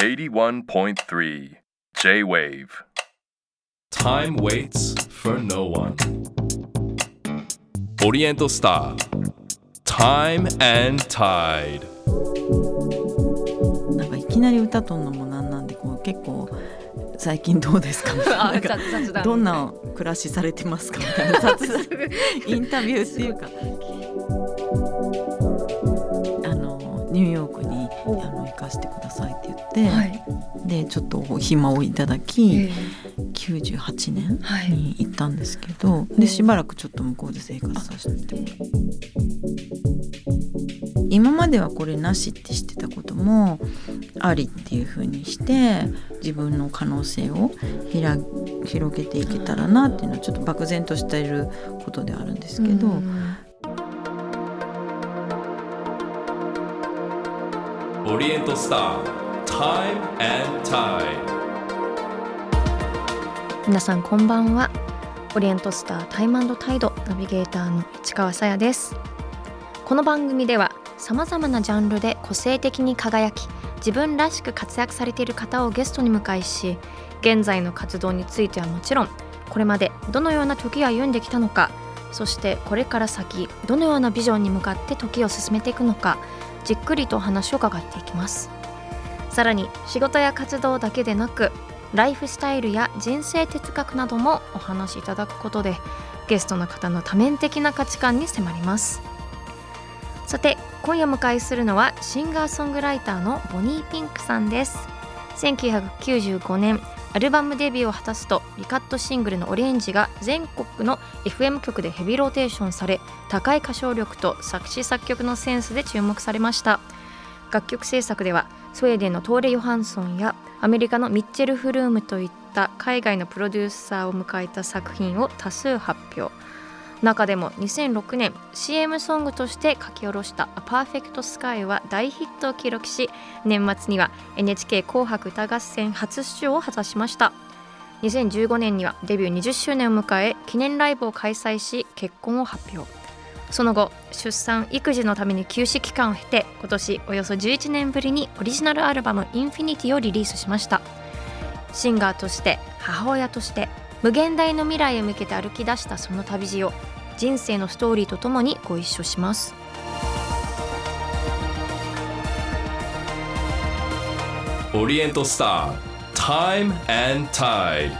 81.3 J-Wave. Time waits for no one. Oriental Star. Time and Tide. なんかいきなり歌とんのもなんなんでこう結構最近どうですか？どんな暮らしされてますか？みたいな。インタビューっていうか。あのニューヨークにあの行かせてくださいって言って、はい、でちょっとお暇をいただき、え98年はい。に行ったんですけど、でしばらくちょっと向こうで生活させてもらって。今まではこれなしって知ってたこともありっていう風にして自分の可能性をひら広げていけたらなっていうのはちょっと漠然としていることではあるんですけど、うん、Oriental Star. Time and Tide. 皆さんこんばんはオリエントスタータイムタイドナビゲーターの市川さやですこの番組ではさまざまなジャンルで個性的に輝き自分らしく活躍されている方をゲストに迎えし現在の活動についてはもちろんこれまでどのような時を歩んできたのかそしてこれから先どのようなビジョンに向かって時を進めていくのかじっくりと話を伺っていきます。さらに仕事や活動だけでなくライフスタイルや人生哲学などもお話しいただくことでゲストの方の多面的な価値観に迫ります。さて今夜迎えするのはシンガーソングライターのボニーピンクさんです。1995年アルバムデビューを果たすとリカットシングルの「オレンジ」が全国の FM 局でヘビーローテーションされ高い歌唱力と作詞作曲のセンスで注目されました。楽曲制作ではスウェーデンのトーレ・ヨハンソンやアメリカのミッチェル・フルームといった海外のプロデューサーを迎えた作品を多数発表。中でも2006年 CM ソングとして書き下ろした「A Perfect Sky」は大ヒットを記録し年末には NHK 紅白歌合戦初出場を果たしました。2015年にはデビュー20周年を迎え記念ライブを開催し結婚を発表。その後出産育児のために休止期間を経て今年およそ11年ぶりにオリジナルアルバム「インフィニティ」をリリースしました。シンガーとして母親として無限大の未来へ向けて歩き出したその旅路を人生のストーリーとともにご一緒しますオリエントスター Time and Tide.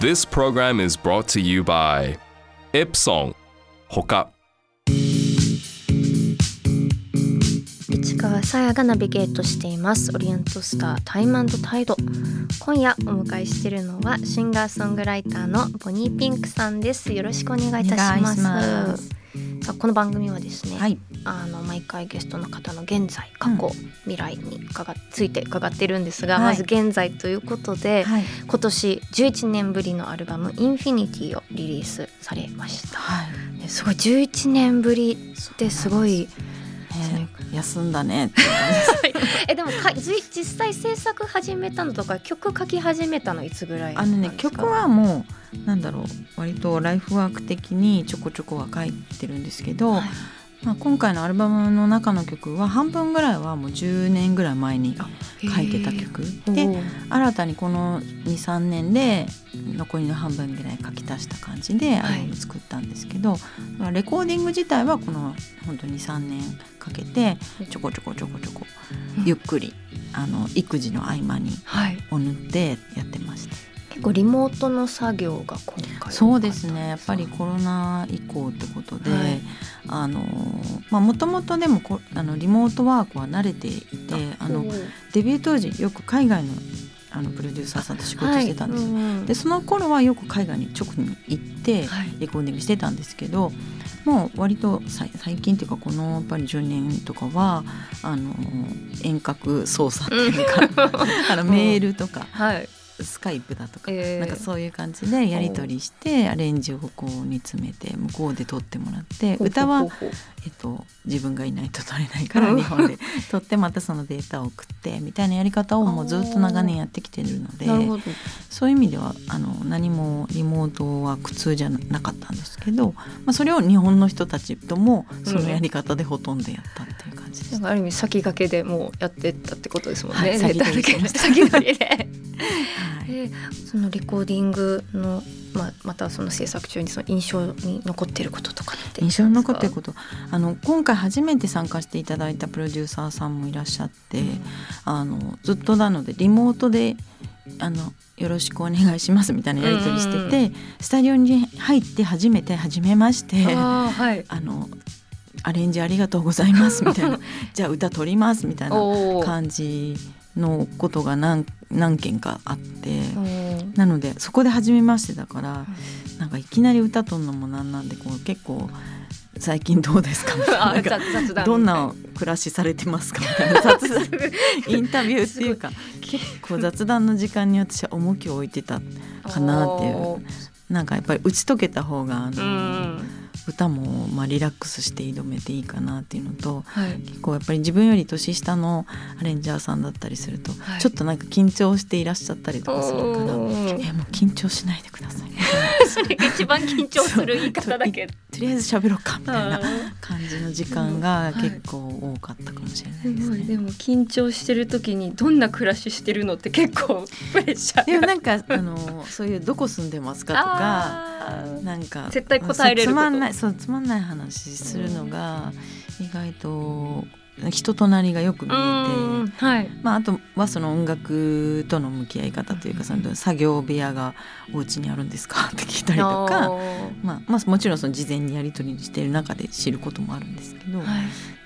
This program is brought to you by Ipsong. Hoka. 市川さやがナビゲートしています。オリエントスタータイムタイド。今夜お迎えしているのはシンガーソングライターのボニーピンクさんです。よろしくお願いいたします。さあこの番組はですね、はい。あの毎回ゲストの方の現在過去、うん。未来に伺っついて伺ってるんですが、はい。まず現在ということで、はい。今年11年ぶりのアルバム「インフィニティ」をリリースされました、はい。ねすごい11年ぶりってすごいね休んだね えでもかじ実際制作始めたのとか曲書き始めたのいつぐらいあのね曲はもうなんだろう割とライフワーク的にちょこちょこは書いてるんですけど、はいまあ、今回のアルバムの中の曲は半分ぐらいはもう10年ぐらい前に書いてた曲。で新たにこの23年で残りの半分ぐらい書き足した感じでアルバム作ったんですけど、だからレコーディング自体はこの本当に3年かけてちょこちょこちょこちょこうんゆっくりあの育児の合間にはい。を塗ってやってました。結構リモートの作業が今回そうですね。やっぱりコロナ以降ってことで、はい。あのまあもともとでもこあのリモートワークは慣れていてあのデビュー当時よく海外のあのプロデューサーさんと仕事してたんですよ。よでその頃はよく海外に直に行ってはい。レコーディングしてたんですけどもう割とさい最近っていうかこのやっぱり10年とかはあの遠隔操作っていうか あのメールとかはいスカイプだとかえー。なんかそういう感じでやり取りしてアレンジをこう煮詰めて向こうで撮ってもらって歌は、えっと、自分がいないと撮れないからうん。日本で。撮ってまたそのデータを送ってみたいなやり方をもうずっと長年やってきてるのでそういう意味ではあの何もリモートは苦痛じゃなかったんですけど、まあ、それを日本の人たちともそのやり方でほとんどやったっていう感感じでした。なんかある意味先駆けでもうやってったってことですもんね。はい先取りしました。先取りで。はいえーそのレコーディングのまあまたその制作中にその印象に残っていることとかって。印象に残ってること。あの今回初めて参加していただいたプロデューサーさんもいらっしゃって、あのずっとなのでリモートであのよろしくお願いしますみたいなやり取りしてて、スタジオに入って初めて初めましてあはい。のアレンジありがとうございますみたいな。じゃあ歌取りますみたいな感じのことが何何件かあって。なのでそこで初めましてだから、なんかいきなり歌とんのもなんなんでこう結構最近どうですか？みたいな。どんな暮らしされてますか？みたいな。雑談。インタビューっていうか結構雑談の時間に私は重きを置いてたかなっていう。なんかやっぱり打ち解けた方があの、うん歌もまあリラックスして挑めていいかなっていうのとはい。結構やっぱり自分より年下のアレンジャーさんだったりすると、はいちょっとなんか緊張していらっしゃったりとかするから。えもう緊張しないでください それが一番緊張する言い方だけど。とりあえず喋ろうかみたいなあ感じの時間がうん結構多かったかもしれないーですすね。ごいでも緊張してる時にどんな暮らししてるのって結構 プレッシャーでもなんかあのそういうどこ住んでますかとかなんか絶対答えれるつまんないそうつまんない話するのが意外と人となりがよく見えうんて。はい。まあ、あとはその音楽との向き合い方というかその作業部屋がお家にあるんですかって聞いたりとかまあ、まあもちろんその事前にやり取りしてる中で知ることもあるんですけど、はい。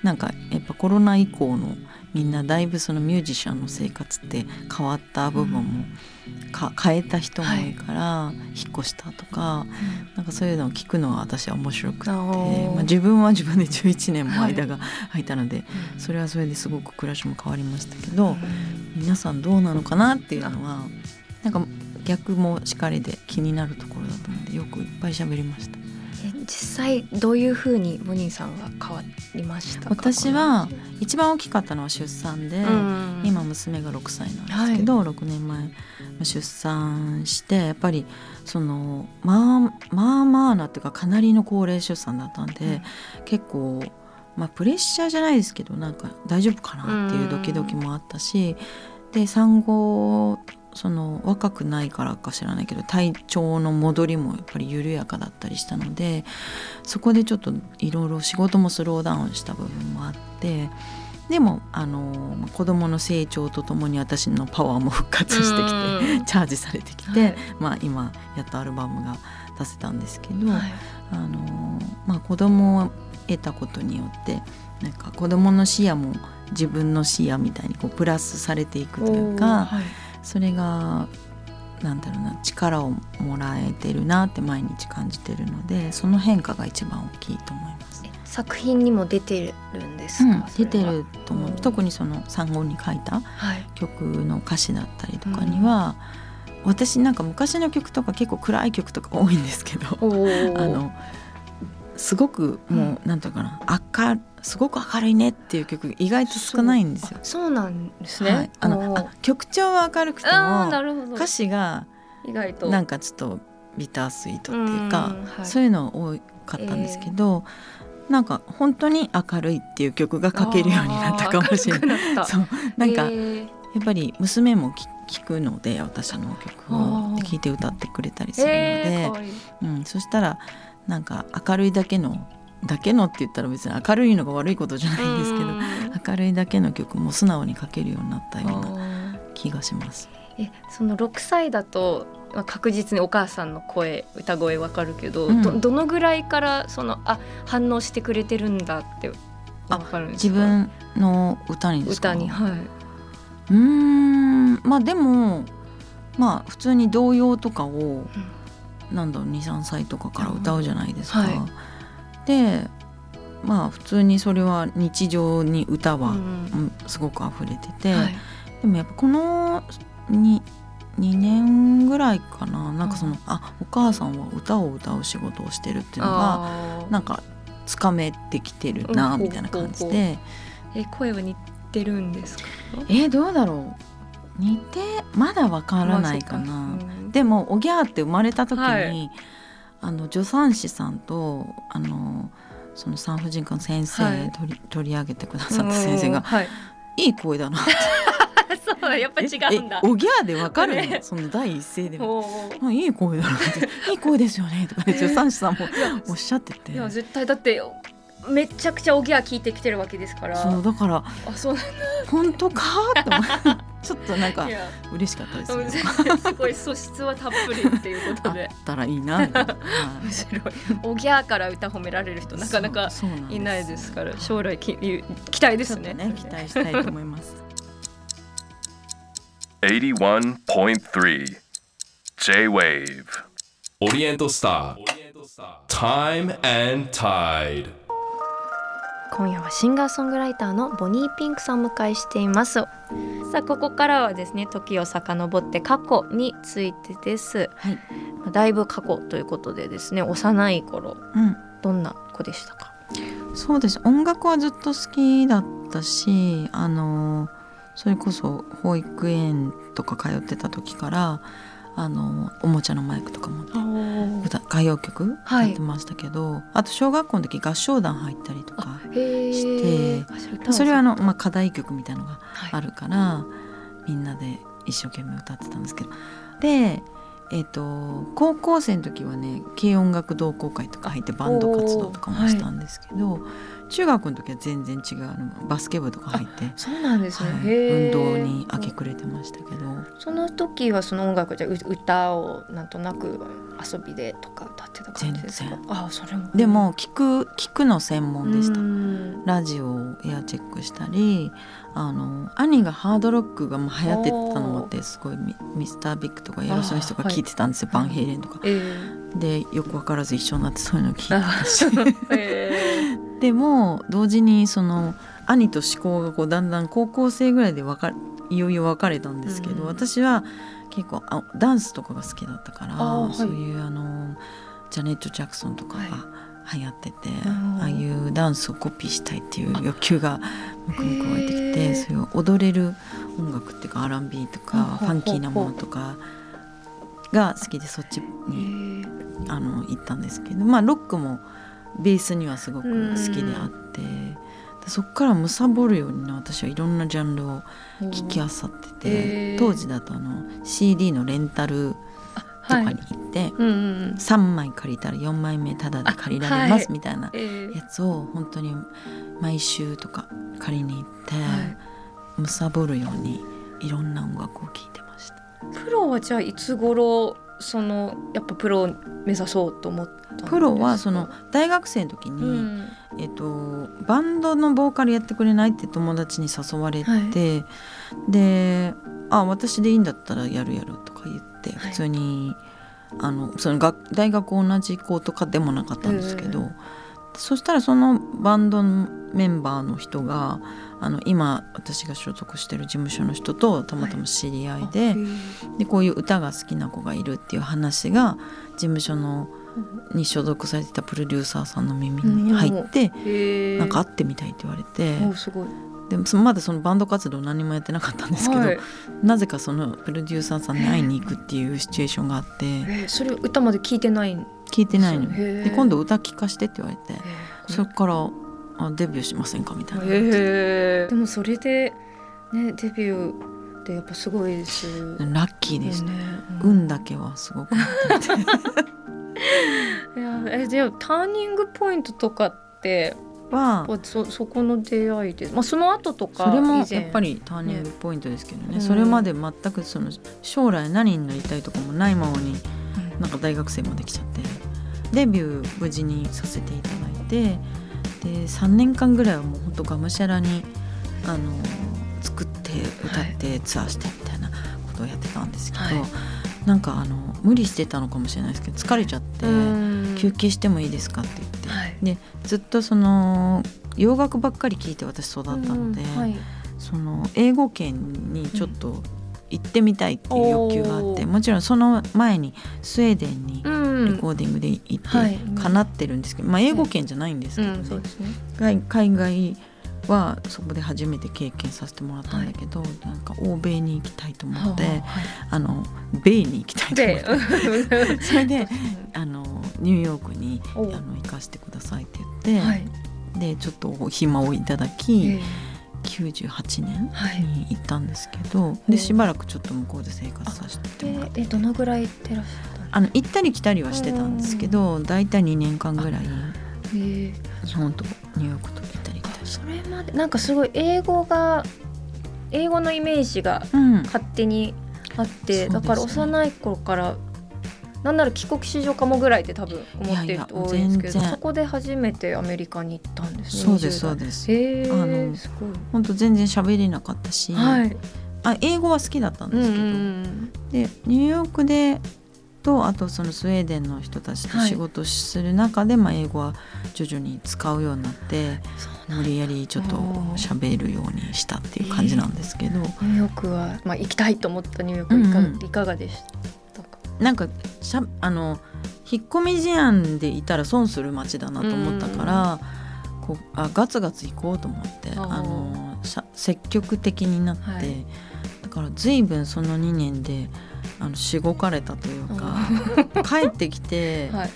なんかやっぱコロナ以降のみんなだいぶそのミュージシャンの生活って変わった部分もか変えた人も多いから、引っ越したとかなんかそういうのを聞くのは私は面白くて、まあ、自分は自分で11年も間が空いたので、それはそれですごく暮らしも変わりましたけど、皆さんどうなのかなっていうのはなんか逆もしかりで気になるところだと思うんでよくいっぱい喋りました。え実際どういうふうにモニーさんは変わりましたか？私は一番大きかったのは出産で、うん。今娘が6歳なんですけど、6年前出産してやっぱりそのまあまあまあなっていうかかなりの高齢出産だったんで、結構、まあ、プレッシャーじゃないですけどなんか大丈夫かなっていうドキドキもあったし、で産後その若くないからか知らないけど体調の戻りもやっぱり緩やかだったりしたのでそこでちょっといろいろ仕事もスローダウンした部分もあってでもあのまあ子供の成長とともに私のパワーも復活してきてうん。チャージされてきて、はい。まあ、今やっとアルバムが出せたんですけど、はい。あのまあ、子供を得たことによってなんか子供の視野も自分の視野みたいにこうプラスされていくというか、はいそれがなんだろうな力をもらえてるなって毎日感じてるのでその変化が一番大きいと思います。作品にも出てるんですか、うん、出てると思う。うん特にその産後に書いたはい。曲の歌詞だったりとかには、私なんか昔の曲とか結構暗い曲とか多いんですけどあのすごくもう、なんていうかな明るすごく明るいねっていう曲意外と少ないんですよ。そうなんですね、はい、あのあ曲調は明るくても歌詞が意外となんかちょっとビタースイートっていうか、んはい。そういうの多かったんですけど、なんか本当に明るいっていう曲が書けるようになったかもしれない。な そう。なんか、えー。やっぱり娘もき聞くので私の曲あをー。聞いて歌ってくれたりするので、えーうん、そしたらなんか明るいだけのだけのって言ったら別に明るいのが悪いことじゃないんですけどうん。明るいだけの曲も素直に書けるようになったような気がします。えその6歳だと、まあ、確実にお母さんの声歌声わかるけど、うん。どどのぐらいからそのあ反応してくれてるんだってわかるんですか？自分の歌にですか？歌にはい。うーんまあでもまあ普通に童謡とかをなんだろう23歳とかから歌うじゃないですか。はいでまあ普通にそれは日常に歌は、うんうん。すごく溢れてて、はい。でもやっぱこの 2, 2年ぐらいかななんかその、あお母さんは歌を歌う仕事をしてるっていうのがなんかつかめてきてるなうんみたいな感じほうほうでえ声は似てるんですか？えどうだろう。似てまだわからないかな。まあか。うん。でもおぎゃーって生まれた時に、はいあの助産師さんとあのその産婦人科の先生、はい。取り取り上げてくださった先生がうん。はい。いい声だな。っ てそうやっぱ違うんだ。えおぎゃーでわかるの、ね。その第一声でも。あいい声だなって。いい声ですよねとかね助産師さんもおっしゃってて。いや絶対だってめちゃくちゃおぎゃー聞いてきてるわけですから。そうだからあそうなん本当かって思うちょっとなんか嬉しかったですうんね。すごい素質はたっぷりっていうことあっでたらいいないな。はい面白いおぎゃーから歌褒められる人なかなかいないですから将来き期待ですねね期待したいと思います。81.3 J-Wave. Oriental Star. Time and Tide. 今夜はシンガーソングライターのボニーピンクさんをお迎えしていますさあここからはですね時を遡って過去についてですはい。まあだいぶ過去ということでですね幼い頃うん。どんな子でしたか？そうです。音楽はずっと好きだったし、あのそれこそ保育園とか通ってた時から、あのおもちゃのマイクとか持って歌歌謡曲歌はい。ってましたけど、あと小学校の時合唱団入ったりとか。してあそれはあの、まあ、課題曲みたいのがはい。あるから、みんなで一生懸命歌ってたんですけど。で、えー、と高校生の時はね軽音楽同好会とか入ってバンド活動とかもしたんですけど、中学の時は全然違うバスケ部とか入って、そうなんですね、はい運動に明け暮れてましたけど。その時はその音楽じゃう歌をなんとなく遊びでとか歌ってた感じですか？全あそれも。でも聞く聞くの専門でした。う。ん。ラジオをエアチェックしたりあの兄がハードロックがもう流行ってたのもあってすごいミミスタービッグとかエアロスミスとか聞いてたんですよ、バンヘイレンとか。えでよく分からず一緒になってそういうの聞いたし。えでも同時にその兄と思考がこうだんだん高校生ぐらいで分かいよいよ別れたんですけど、うん。私は結構あダンスとかが好きだったから、はい。そういうあのジャネット・ジャクソンとかが流行ってて、うんああいうダンスをコピーしたいっていう欲求がむくむく湧いてきてそういう踊れる音楽っていうか R&B とかファンキーなものとかが好きでそっちー。にあの行ったんですけどまあロックもベースにはすごく好きであってでそっから貪るようにね私はいろんなジャンルを聞き漁ってて、へー。当時だとあの CD のレンタルとかに行って、うんうんうん。3枚借りたら4枚目タダで借りられあはい。ますみたいなえーやつを本当に毎週とか借りに行って、はい。貪るようにいろんな音楽を聴いてました。プロはじゃあいつ頃そのやっぱプロを目指そうと思ったプロはその大学生の時に、うん。えっと、バンドのボーカルやってくれないって友達に誘われて、はで「あ私でいいんだったらやるやる」とか言ってはい。普通に、あのその学大学同じ子とかでもなかったんですけど、うんそしたらそのバンドのメンバーの人があの今私が所属してる事務所の人とたまたま知り合いで,、へーでこういう歌が好きな子がいるっていう話が事務所のに所属されてたプロデューサーさんの耳に入って。へーなんか会ってみたいって言われて、でもまだそのバンド活動何もやってなかったんですけど、はい。なぜかそのプロデューサーさんに会いに行くっていうシチュエーションがあって。えーそれ歌まで聞いてないん聞いてないので今度歌聞かしてって言われて。え。ーそっからあデビューしませんかみたいな、でもそれでねデビューってやっぱすごいです。ラッキーでした、うん。運だけはすごくいやえじゃあターニングポイントとかってはそそこの出会いで、まあ、その後とかそれもやっぱりターニングポイントですけどね。ね。それまで全くその将来何になりたいとかもないままになんか大学生まで来ちゃってデビュー無事にさせていただいてで3年間ぐらいはもうほんとがむしゃらにあの作って歌ってツアーしてみたいなことをやってたんですけど、はい。なんかあの無理してたのかもしれないですけど疲れちゃってうん。休憩してもいいですかって言って、はい。でずっとその洋楽ばっかり聴いて私育ったので、うんはい。その英語圏にちょっと行ってみたいっていう欲求があって、もちろんその前にスウェーデンにうん。レコーディングで行ってはい叶ってるんですけど、まあ、英語圏じゃないんですけどね。海海外はそこで初めて経験させてもらったんだけど、なんか欧米に行きたいと思って、はい。あの米に行きたいと思でって、それであのニューヨークにあおの行かせてくださいって言って、はい。でちょっとお暇をいただき、え98年はいに行ったんですけど、でしばらくちょっと向こうで生活させてもらって。ええどのぐらい行ってらっしゃったあの行ったり来たりはしてたんですけど大体2年間ぐらいえ。え本当ニューヨークと行ったり来たり。それまでなんかすごい英語が英語のイメージがうん。勝手にあって、そうですね。だから幼い頃からなんなら帰国子女かもぐらいって多分思ってる人多いんですけどそこで初めてアメリカに行ったんですねそうです20代。そうです。へえあのすごい。本当全然喋れなかったし、はい。あ英語は好きだったんうんうですけど、ん。でニューヨークでとあとそのスウェーデンの人たちとはい。仕事する中で、まあ、英語は徐々に使うようになって無理やりちょっと喋るようにしたっていう感じなんですけど、ニューヨークは、まあ、行きたいと思ったニューヨークはいか,、うんうん。いかがでした？かなんかしゃあの引っ込み思案でいたら損する街だなと思ったから、こうあガツガツ行こうと思ってあのさ積極的になって、はい。だから随分その2年であのしごかれたというか 帰ってきて、はい。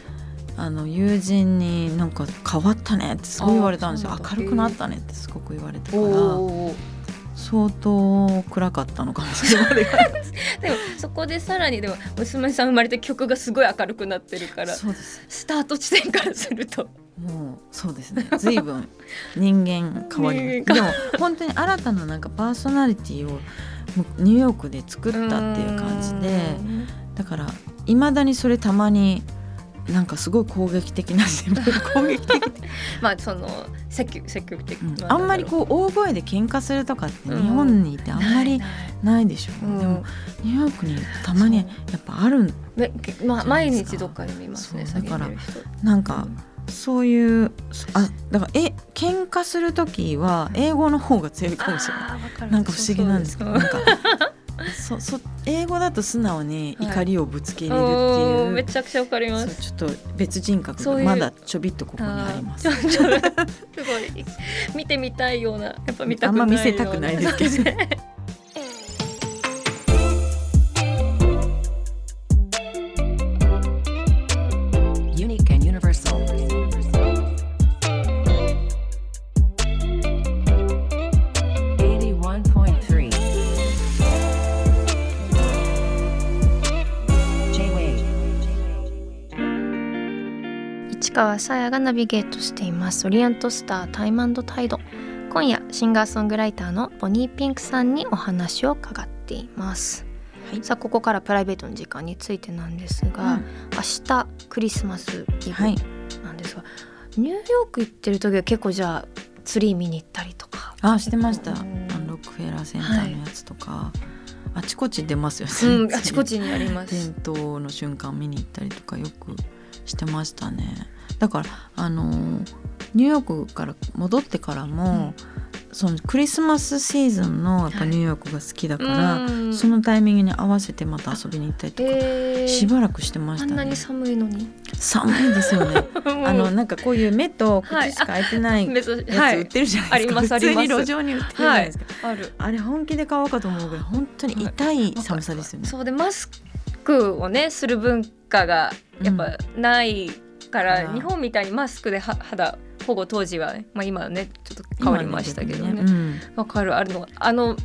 あの友人になんか変わったねってすごい言われたんですよ明るくなったねってすごく言われたかおらお相当暗かったのかもしれない でもそこでさらにでも娘さん生まれて曲がすごい明るくなってるからそうです。スタート地点からすると。もうそうです。ね随分人間変わりま人間したでも本当に新たななんかパーソナリティをニューヨークで作ったっていう感じでだからいまだにそれたまになんかすごい攻撃的な 攻撃的、まあその積極積極的、うん。まあんまりこう大声で喧嘩するとかって日本にいてあんまりないでしょ、うん。でもニューヨークにたまにやっぱある。まあ毎日どっかで見ますねだからなんかそういうそあだからえ喧嘩する時は英語の方が強いかもしれない。なんか不思議なんですけどなんかそ そ英語だと素直にはい。怒りをぶつけれるっていう、めちゃくちゃわかります。ちょっと別人格がまだちょびっとここにありますすごい。見てみたいようなやっぱ見たくないあんま見せたくないですけど 川さやがナビゲートしています。オリエントスタータイムタイド。今夜シンガーソングライターのボニーピンクさんにお話を伺っています、はい。さあここからプライベートの時間についてなんですが、うん。明日クリスマスイはい。ブなんですが、ニューヨーク行ってる時は結構じゃあツリー見に行ったりとか？あしてました。あうん。のロックフェラーセンターのやつとか、あちこち出ますよね。うんあちこちにあります。点灯の瞬間見に行ったりとかよくしてましたね。だからあのニューヨークから戻ってからも、そのクリスマスシーズンのやっぱニューヨークが好きだから、うん。そのタイミングに合わせてまた遊びに行ったりとか、へー。しばらくしてましたね。あんなに。寒いのに？寒いですよね。あのなんかこういう目とはい口しか開いてないやつ売ってるじゃないですか。ありますあります。普通に路上に売ってるじゃないですか。ある。あれ本気で買おうかと思うぐらい本当に痛い寒さですよね。そうでマスクをねする文化がやっぱないから、うん日本みたいにマスクでは肌保護当時はね、まあ、今はねちょっと変わりましたけどね。今ね。わ、かる。あるのあの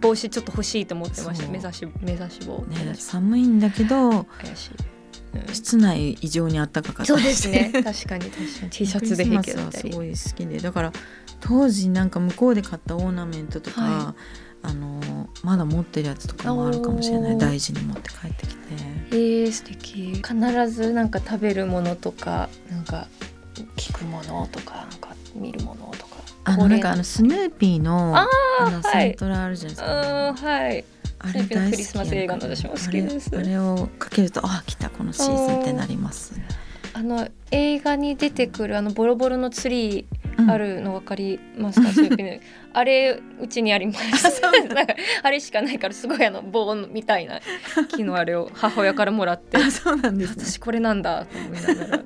帽子ちょっと欲しいと思ってました。目指し目指し帽。うんね寒いんだけど怪しい、うん。室内異常に暖かかった。りそうですね。確かに確かに。T シャツで平気だったり。すごい好きで。だから当時なんか向こうで買ったオーナメントとか、はあのまだ持ってるやつとかもあるかもしれない。大事に持って帰ってきて。えー、素敵。必ずなんか食べるものとかなんか聞くものとかなんか見るものとか。あのなんかあのスヌーピーのああのはい。セントラあるじゃないですか、うんはい。あスヌーピーのクリスマス映画の私も好きです。あれをかけるとあ来たこのシーズンってなります、あの映画に出てくるあのボロボロのツリうんーあるの分かりますか、スヌーピーのあれうちにあります。あれしかないからすごいあの棒みたいな 木のあれを母親からもらって。あそうなんですね。私これなんだと思いながら、ね、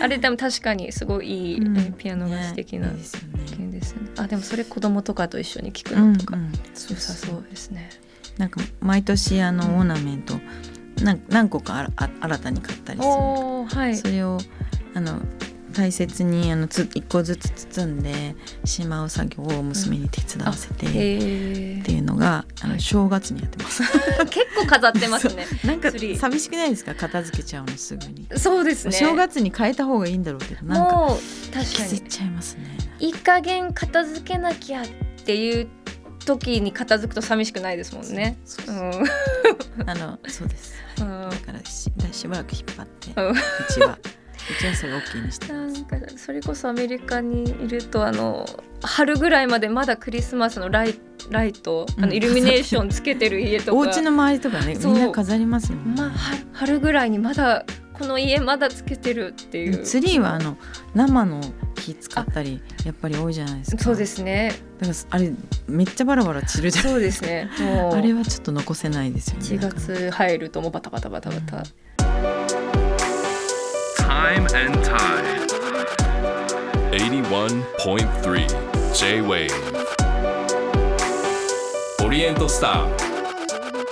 あれでも確かにすごいいい、うん。ねピアノが素敵なね。いいですよね。ねあでもそれ子供とかと一緒に聞くうんのとかうん良さそうですね、なんか毎年あのオーナメントなん何個かあらあ新たに買ったりする。はい。それをあの大切にあのつ一個ずつ包んでしまう作業を娘に手伝わせて、へっていうのがあはい。の正月にやってます。ー 結構飾ってますね。なんか寂しくないですか？片付けちゃうのすぐに。そうですね。正月に変えた方がいいんだろうけどなんかもう確かに。ちゃいますね。いい加減片付けなきゃっていう時に片付くと寂しくないですもんね。そうそうう。ん。あのそうです。うん。だからししばらく引っ張ってうん。うちはうちはそれ OK にしてな。んかそれこそアメリカにいるとあの春ぐらいまでまだクリスマスのライライトあうんのイルミネーションつけてる家とか、お家の周りとかねみんな飾りますよね。まあ春春ぐらいにまだこの家まだつけてるっていうツリーはあの生の木使ったりやっぱり多いじゃないですか。そうですねだからあれめっちゃバラバラ散るじゃん。そうですね もうあれはちょっと残せないですよね。1月入るともうバタバタバタバタ、Time and Tide. 81.3 J-Wave オリエントスター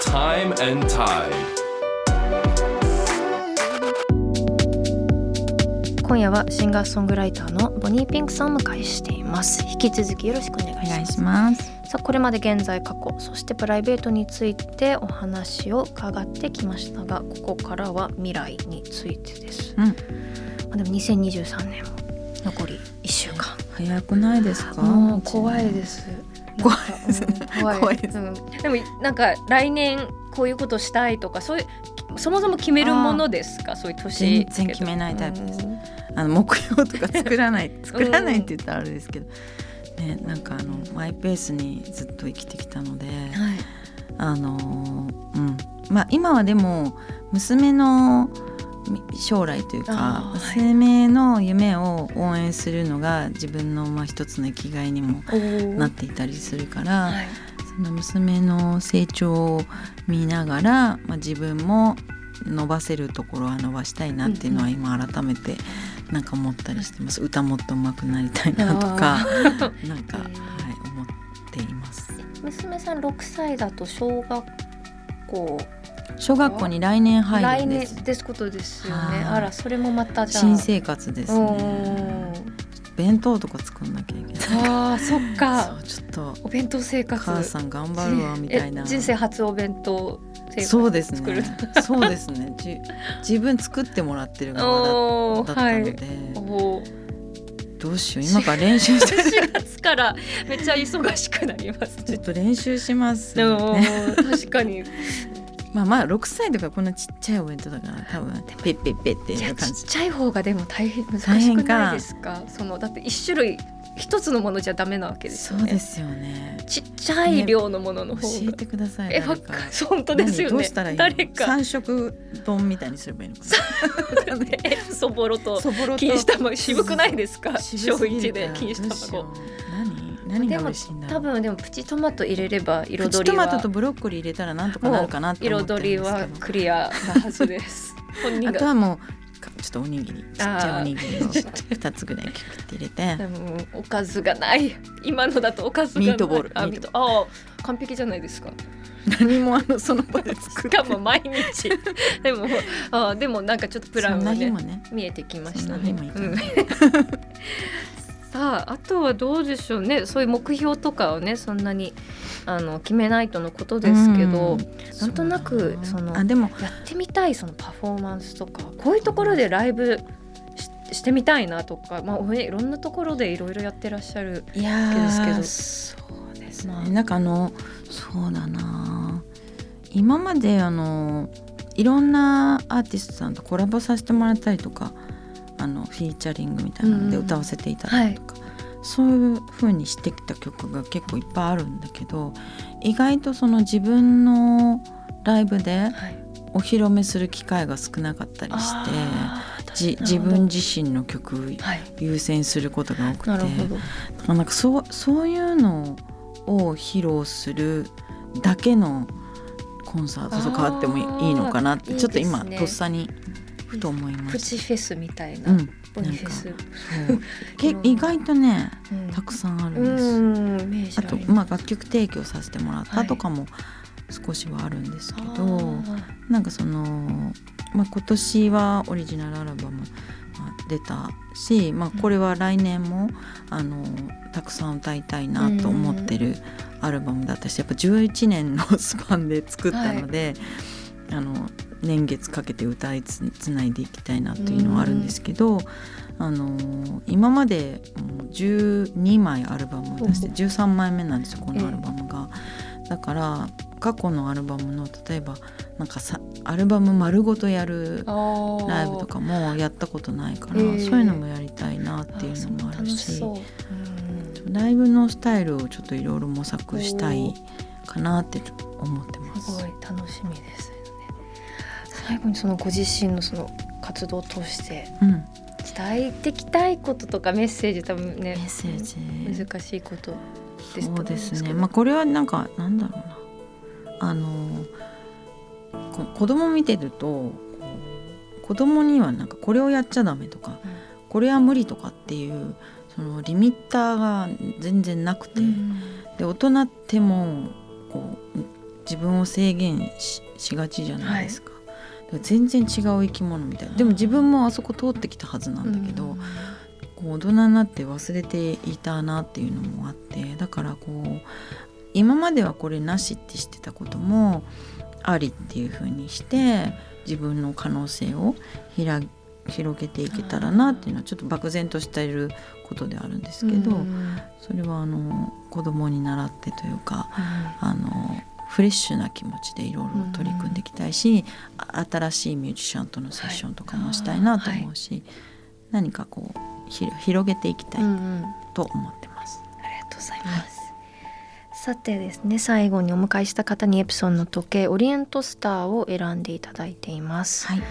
Time and Tide. 今夜はシンガーソングライターのボニーピンクさんをお迎えしています。引き続きよろしくお願いします。お願いします。さあこれまで現在過去そしてプライベートについてお話を伺ってきましたがここからは未来についてです、うん。まあでも2023年も残り1週間。早くないですか？もう怖いです。怖いですなんかうん怖い。です。うん。でもなんか来年こういうことしたいとかそういうそもそも決めるものですか？そういう年全然決めないタイプです。うん。あの目標とか作らない 作らないって言ったらあれですけど、ねなんかあのマイペースにずっと生きてきたので、はい。あのうん。まあ今はでも娘のみ将来というか生命の夢を応援するのが自分のまあ一つの生きがいにもなっていたりするから、はい。その娘の成長を見ながら、まあ、自分も伸ばせるところは伸ばしたいなっていうのは今改めてなんか思ったりしてます。歌もっと上手くなりたいなとかなんか、はい、思っています。娘さん6歳だと小学校。小学校に来年入る来んです。年ですことですよね。はい。あらそれもまた新生活ですうねん弁当とか作んなきゃいけない。あーそっそかうちょっとお弁当生活。母さん頑張るわみたいな。え人生初お弁当そうですね。そうですね。じ自分作ってもらってる側だったので、おー。どうしよう。今から練習して4月からめっちゃ忙しくなります。ちょっと練習します、でもね、確かに。まあまあ6歳とかこんなちっちゃいお弁当だから多分ペッペッペッっていう感じ。ちっちゃい方がでも大変難しくないですか。そのだって一種類一つのものじゃダメなわけですよね。そうですよね。ちっちゃい量のものの教方が、えてくださいえわか本当ですよね。何どうしたらいいの？誰か。三色丼みたいにすればいいのかえ そぼろとなそぼろと錦糸卵。渋くないですか？小一で錦糸卵。う何何がでも美味しいんだろ多う分でもプチトマト入れれば彩りはプチトマトとブロッコリー入れたらなんとかなるかなって思ってるん彩りですけど。はクリアなはずです。本人が。あとはもうか。ちょっとおにぎりちっちゃいおにぎりを2つぐらいキュッて入れて。おかずがない。今のだとおかずがない。ミートボールあミート。ああ完璧じゃないですか。何もあのその場で作って。しかも毎日。でもあでもなんかちょっとプランそんがねね。見えてきましたねさああとはどうでしょうね。そういう目標とかをねそんなにあの決めないとのことですけど、うん。なんとなくそのあでもやってみたいそのパフォーマンスとかこういうところでライブししてみたいなとか、まあ、いろんなところでいろいろやってらっしゃるいやですそうですね。なんかあのそうだな。今まであのいろんなアーティストさんとコラボさせてもらったりとかあのフィーチャリングみたいなのでうん。歌わせていただいたりとか、そういう風にしてきた曲が結構いっぱいあるんだけど意外とその自分のライブではい。お披露目する機会が少なかったりしてじ自分自身の曲はい。優先することが多くて。なるほど。あなんかそうそういうのを披露するだけのコンサートとかあってもいいのかなってあーちょっと今とっさにふと思いまプしチフェスみたいな。ん。ボニフェス、け意外とねうん。たくさんあるんうです。あと、りまあ、楽曲提供させてもらったとかも少しはあるんですけどなんかその、まあ、今年はオリジナルアルバムまあ出たし、まあ、これは来年もあのたくさん歌いたいなと思ってるアルバムだったしやっぱ11年のスパンで作ったので、あの年月かけて歌いつつないでいきたいなっていうのはあるんですけど、あの今までもう12枚アルバムを出して13枚目なんですよこのアルバムが。だから過去のアルバムの例えばなんかさアルバム丸ごとやるライブとかもやったことないから、えー。そういうのもやりたいなっていうのもあるしライブのスタイルをちょっといろいろ模索したいかなって思ってます。す。ごい楽しみです最後にそのご自身のその活動を通してうん、伝えていきたいこととかメッセージ多分ねメッセージ。難しいことですそうですね。まあこれはなんかなんだろうな。あのこ子供見てると子供にはなんかこれをやっちゃダメとか、これは無理とかっていうそのリミッターが全然なくて、で大人ってもこう自分を制限ししがちじゃないですか。だから全然違う生き物みたいな。でも自分もあそこ通ってきたはずなんだけど、こう大人になって忘れていたなっていうのもあってだからこう今まではこれなしって知ってたこともありっていう風にして自分の可能性をひら広げていけたらなっていうのはちょっと漠然としていることであるんですけど、それはあの子供に習ってというかあのフレッシュな気持ちでいろいろ取り組んでいきたいし、あ新しいミュージシャンとのセッションとかもしたいなと思うし、何かこうひ広げていきたいうんうんと思ってます。ありがとうございます。さてですね最後にお迎えした方にエプソンの時計オリエントスターを選んでいただいています、はい、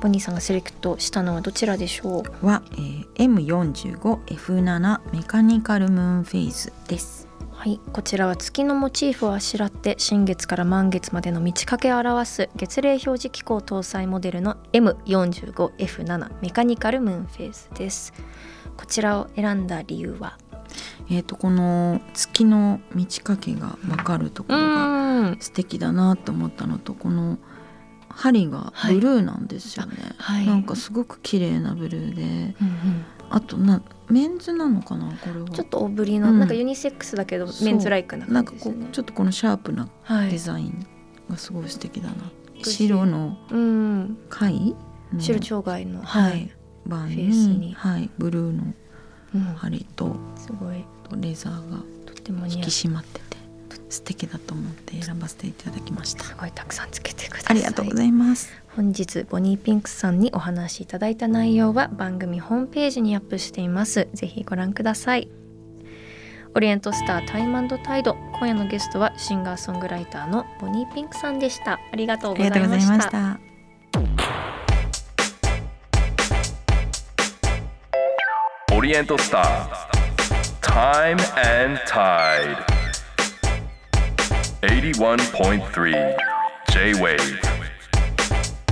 ボニーさんがセレクトしたのはどちらでしょう？は、えー、M45F7 メカニカルムーンフェイズです。はいこちらは月のモチーフをあしらって新月から満月までの満ち欠けを表す月齢表示機構搭載モデルの M45F7 メカニカルムーンフェイズです。こちらを選んだ理由は？えっ、とこの月の満ち欠けがわかるところがん。素敵だなと思ったのとこの針がブルーなんですよね。はい。なんかすごく綺麗なブルーで、うんうんあとなメンズなのかなこれは。ちょっと大ぶりの、うん。なんかユニセックスだけどメンズライクななんかこ感じですよねうちょっとこのシャープなはい。デザインがすごい素敵だな。美しい。白のうん。白蝶貝のはい、バーフェイスに。にはい、ブルーのうん。針とすごい。レザーがとっても引き締まってて素敵だと思って選ばせていただきました。すごいたくさんつけてください。ありがとうございます。本日ボニーピンクさんにお話しいただいた内容は番組ホームページにアップしています。ぜひご覧ください。オリエントスタータイムタイド今夜のゲストはシンガーソングライターのボニーピンクさんでした。ありがとうあございました。ました。オリエントスター Time and Tide 81.3 J-Wave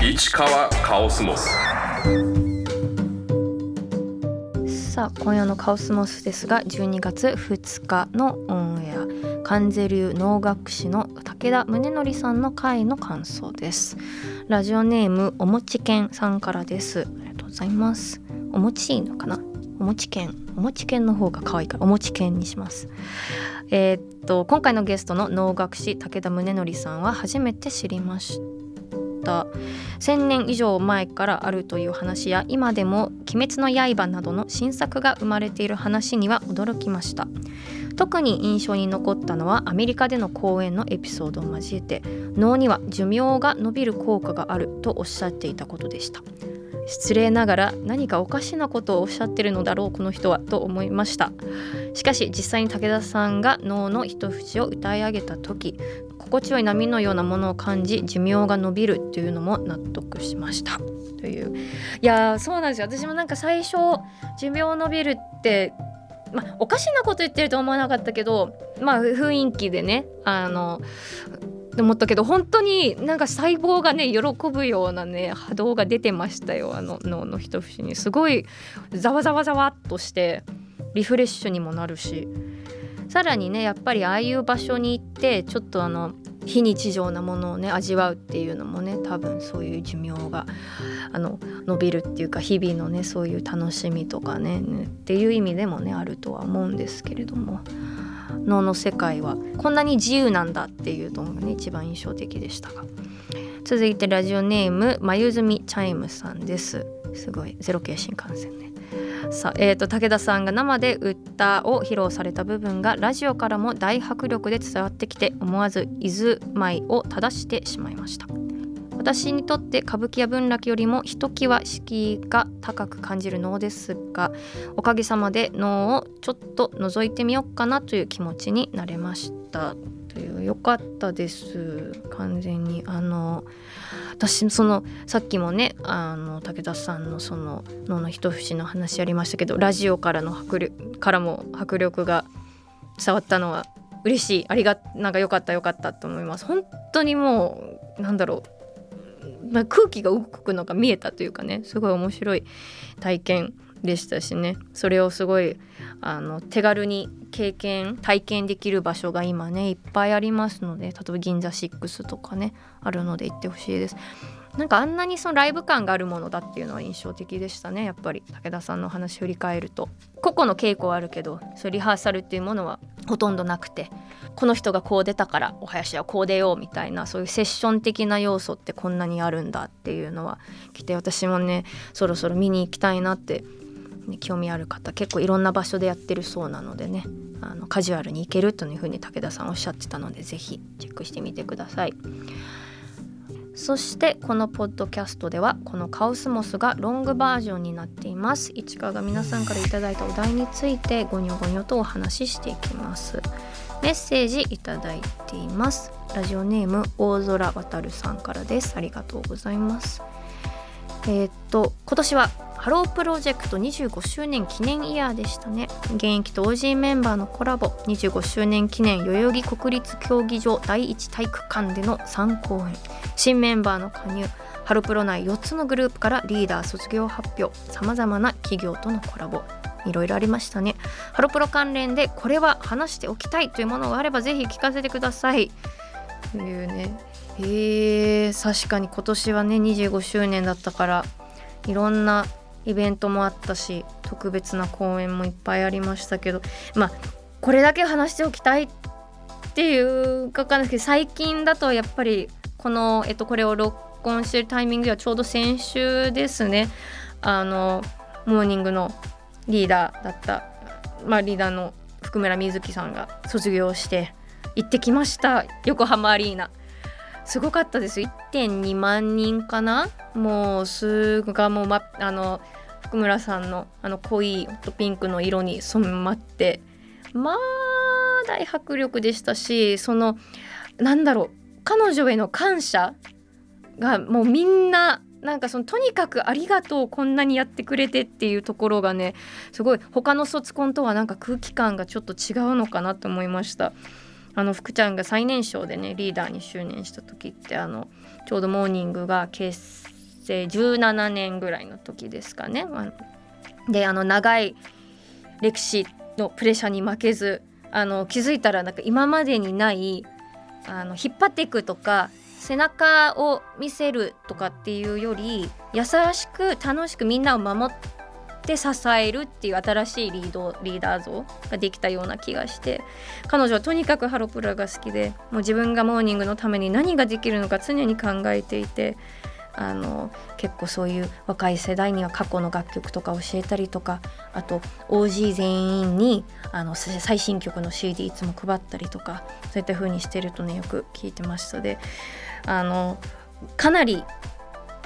市川カオスモス。さあ今夜のカオスモスですが12月2日のオンエア。関税流能楽師の武田宗則さんの回の感想です。ラジオネームおもちけんさんからです。ありがとうございます。おもちいいのかな？おもちけん。おもちけんの方が可愛いからおもちけんにします。えーっと今回のゲストの能楽師武田宗則さんは初めて知りました。1,000年以上前からあるという話や今でも「鬼滅の刃」などの新作が生まれている話には驚きました。特に印象に残ったのはアメリカでの講演のエピソードを交えて脳には寿命が伸びる効果があるとおっしゃっていたことでした。失礼ながら何かおかしなことをおっしゃってるのだろうこの人はと思いました。しかし実際に武田さんが脳の一節を歌い上げた時心地よい波のようなものを感じ寿命が伸びるというのも納得しました。という。いやーそうなんですよ。私もなんか最初寿命伸びるってまあおかしなこと言ってると思わなかったけどまあ雰囲気でねあのって思ったけど本当になんか細胞がね喜ぶようなね波動が出てましたよ。あの脳の一節に。すごいざわざわざわっとしてリフレッシュにもなるし。さらにねやっぱりああいう場所に行ってちょっとあの非日常なものをね味わうっていうのもね多分そういう寿命があの伸びるっていうか日々のねそういう楽しみとかねねっていう意味でもねあるとは思うんですけれども。脳の世界はこんなに自由なんだっていうのがね一番印象的でしたが。続いてラジオネームまゆずみチャイムさんです。すごいゼロ系新幹線ね。さあ、えー、と武田さんが生で歌を披露された部分がラジオからも大迫力で伝わってきて思わず「伊豆舞」を正してしまいました。私にとって歌舞伎や文楽よりもひときわ敷居が高く感じる能ですがおかげさまで能をちょっと覗いてみようかなという気持ちになれました。というよかったです。完全に。あの私そのさっきもねあの武田さんのその脳の一節の話ありましたけどラジオからの迫力からも迫力が伝わったのは嬉しい。ありがなんか良かった良かったと思います。本当にもうなんだろう、まあ、空気が動くのが見えたというかねすごい面白い体験でしたしね。それをすごいあの手軽に経験体験できる場所が今ねいっぱいありますので例えば銀座6とかねあるので行ってほしいです。なんかあんなにそのライブ感があるものだっていうのは印象的でしたねやっぱり。武田さんの話振り返ると。個々の稽古はあるけどそうリハーサルっていうものはほとんどなくて。この人がこう出たからお囃子はこう出ようみたいなそういうセッション的な要素ってこんなにあるんだっていうのは来て私もねそろそろ見に行きたいなってね、興味ある方結構いろんな場所でやってるそうなのでねあのカジュアルに行けるというふうに武田さんおっしゃってたので是非チェックしてみてください。そしてこのポッドキャストではこのカオスモスがロングバージョンになっています。市川が皆さんから頂いたお題についてゴニョゴニョとお話ししていきます。メッセージいただいています。ラジオネーム大空渡さんからです。ありがとうございます。えー、っと今年はハロープロジェクト25周年記念イヤーでしたね。現役と OG メンバーのコラボ。25周年記念代々木国立競技場第一体育館での3公演新メンバーの加入。ハロプロ内4つのグループからリーダー卒業発表。さまざまな企業とのコラボ。いろいろありましたね。ハロプロ関連でこれは話しておきたいというものがあればぜひ聞かせてください。というね。えー、確かに今年はね25周年だったからいろんなイベントもあったし特別な公演もいっぱいありましたけどまあこれだけ話しておきたいっていうかかんないですけど最近だとやっぱりこの、えっと、これを録音してるタイミングではちょうど先週ですねあのモーニングのリーダーだった、まあ、リーダーの福村瑞希さんが卒業して行ってきました横浜アリーナ。すごかったです1.2万人かな？もうすぐがもう、ま、あの福村さんのあの濃いピンクの色に染まってまあ大迫力でしたしそのなんだろう彼女への感謝がもうみんななんかそのとにかくありがとうこんなにやってくれてっていうところがねすごい他の卒コンとはなんか空気感がちょっと違うのかなと思いました。あの福ちゃんが最年少でねリーダーに就任した時ってあのちょうどモーニングが結成17年ぐらいの時ですかね。であの長い歴史のプレッシャーに負けずあの気づいたらなんか今までにないあの引っ張っていくとか背中を見せるとかっていうより優しく楽しくみんなを守って支えるっていう新しいリードリーダー像ができたような気がして彼女はとにかくハロプロが好きでもう自分がモーニングのために何ができるのか常に考えていてあの結構そういう若い世代には過去の楽曲とか教えたりとかあと OG 全員にあの最新曲の CD いつも配ったりとかそういった風にしてるとねよく聞いてました。であのかなり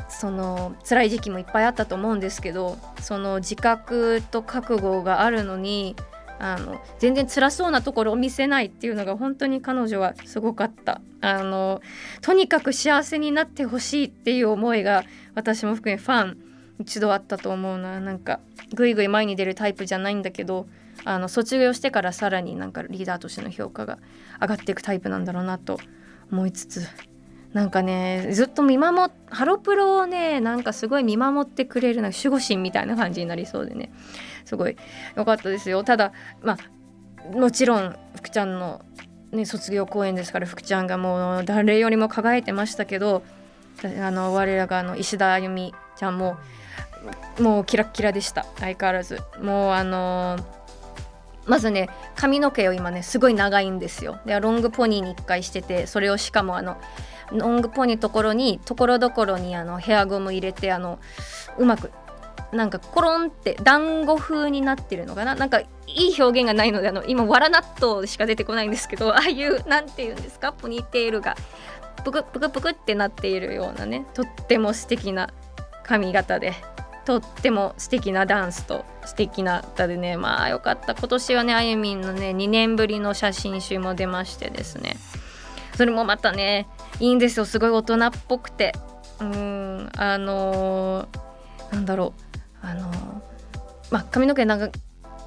その辛い時期もいっぱいあったと思うんですけどその自覚と覚悟があるのにあの全然辛そうなところを見せないっていうのが本当に彼女はすごかった。あのとにかく幸せになってほしいっていう思いが私も含めファン一度あったと思うな。なんかぐいぐい前に出るタイプじゃないんだけどあの卒業してからさらになんかリーダーとしての評価が上がっていくタイプなんだろうなと思いつつなんかねずっと見守ハロプロをねなんかすごい見守ってくれるなんか守護神みたいな感じになりそうでね。すごい。良かったですよ。ただまあもちろん福ちゃんのね、卒業公演ですから福ちゃんがもう誰よりも輝いてましたけどあの我らがあの石田あゆみちゃんももうキラッキラでした。相変わらず。もうあのまずね髪の毛を今ねすごい長いんですよ。でロングポニーに1回しててそれをしかもあのロングポニーところにところどころにあのヘアゴム入れてあのうまくなんかコロンって団子風になってるのかな？なんかいい表現がないのであの今わら納豆しか出てこないんですけどああいうなんて言うんですか？ポニーテールがぷくぷくぷくってなっているようなねとっても素敵な髪型で。とっても素敵なダンスと素敵な歌でねまあよかった。今年はねあゆみんのね2年ぶりの写真集も出ましてですね。それもまたねいいんですよ。すごい大人っぽくて。うんあのーなんだろう。あのーまあ髪の毛長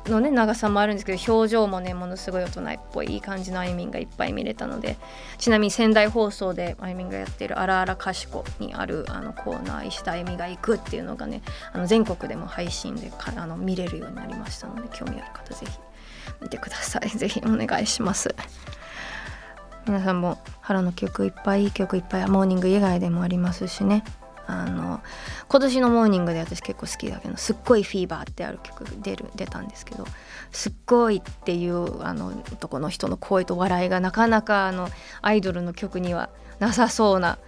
のね長さもあるんですけど表情もねものすごい大人っぽいいい感じのあゆみんがいっぱい見れたのでちなみに仙台放送であゆみんがやってる「あらあらかしこ」にあるあのコーナー石田あゆみが行くっていうのがねあの全国でも配信でかあの見れるようになりましたので興味ある方ぜひ見てください。ぜひお願いします。皆さんも春の曲いっぱいいい曲いっぱいモーニング以外でもありますしね。あの今年のモーニングで私結構好きだけど「すっごいフィーバー」ってある曲出る出たんですけど「すっごい」っていうあの男の人の声と笑いがなかなかあのアイドルの曲にはなさそうな。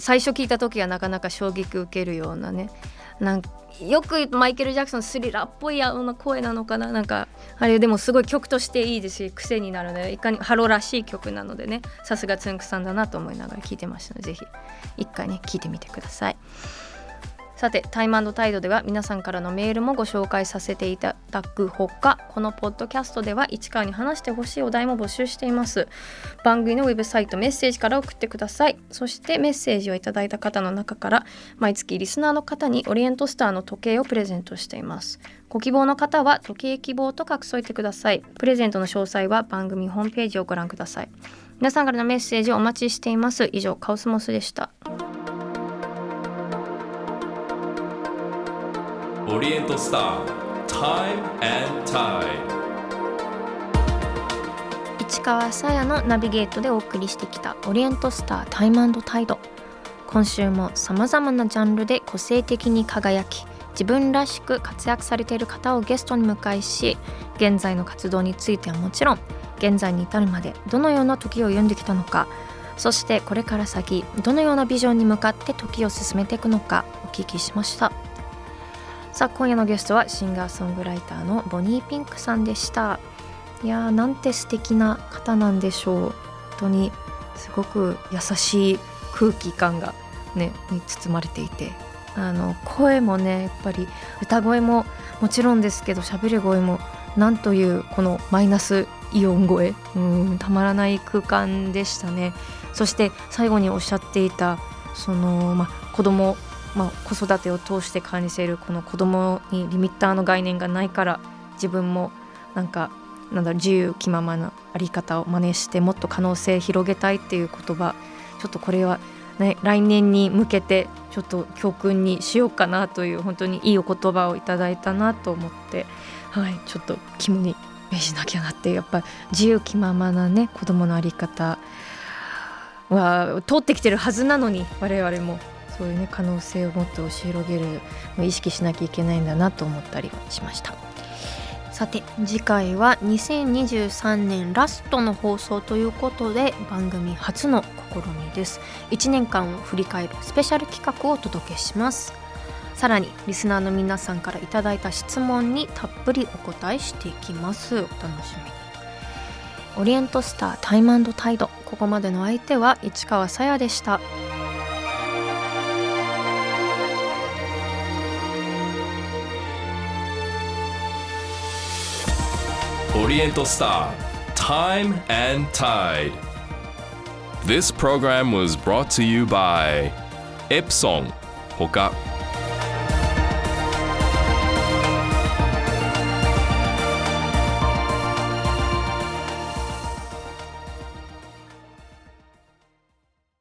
最初聞いた時はなかなか衝撃受けるようなね。なんよくマイケル・ジャクソンスリラーっぽいような声なのかな？なんかあれでもすごい曲としていいですし癖になるのでいかにハロらしい曲なのでね。さすがつんくさんだなと思いながら聴いてましたのでぜひ一回ね聴いてみてください。さてタイムタイドでは皆さんからのメールもご紹介させていただくほかこのポッドキャストでは市川に話してほしいお題も募集しています。番組のウェブサイトメッセージから送ってください。そしてメッセージをいただいた方の中から毎月リスナーの方にオリエントスターの時計をプレゼントしています。ご希望の方は時計希望と書き添えてください。プレゼントの詳細は番組ホームページをご覧ください。皆さんからのメッセージをお待ちしています。以上カオスモスでした。オリエントスター Time and Tide 市川さやのナビゲートでお送りしてきたオリエントスタータイムタイド今週もさまざまなジャンルで個性的に輝き自分らしく活躍されている方をゲストに迎えし現在の活動についてはもちろん現在に至るまでどのような時を読んできたのかそしてこれから先どのようなビジョンに向かって時を進めていくのかお聞きしました。さあ今夜のゲストはシンガーソングライターのボニーピンクさんでした。いやーなんて素敵な方なんでしょう。本当にすごく優しい空気感がねに包まれていて。あの声もねやっぱり歌声ももちろんですけど喋る声もなんというこのマイナスイオン声。うんたまらない空間でしたね。そして最後におっしゃっていたその、まあ、子供まあ、子育てを通して感じているこの子供にリミッターの概念がないから自分もなんかなんだ自由気ままなあり方を真似してもっと可能性広げたいっていう言葉ちょっとこれは、ね、来年に向けてちょっと教訓にしようかなという本当にいいお言葉をいただいたなと思って、はい、ちょっと肝に銘じなきゃなってやっぱ自由気ままなね子供のあり方は通ってきてるはずなのに我々もそういうね可能性をもっと押し広げる意識しなきゃいけないんだなと思ったりしました。さて次回は2023年ラストの放送ということで番組初の試みです。1年間を振り返るスペシャル企画をお届けします。さらにリスナーの皆さんからいただいた質問にたっぷりお答えしていきます。お楽しみに。オリエントスタータイムタイド。ここまでの相手は市川さやでした。オリエントスター Time and Tide This program was brought to you by Epson ほか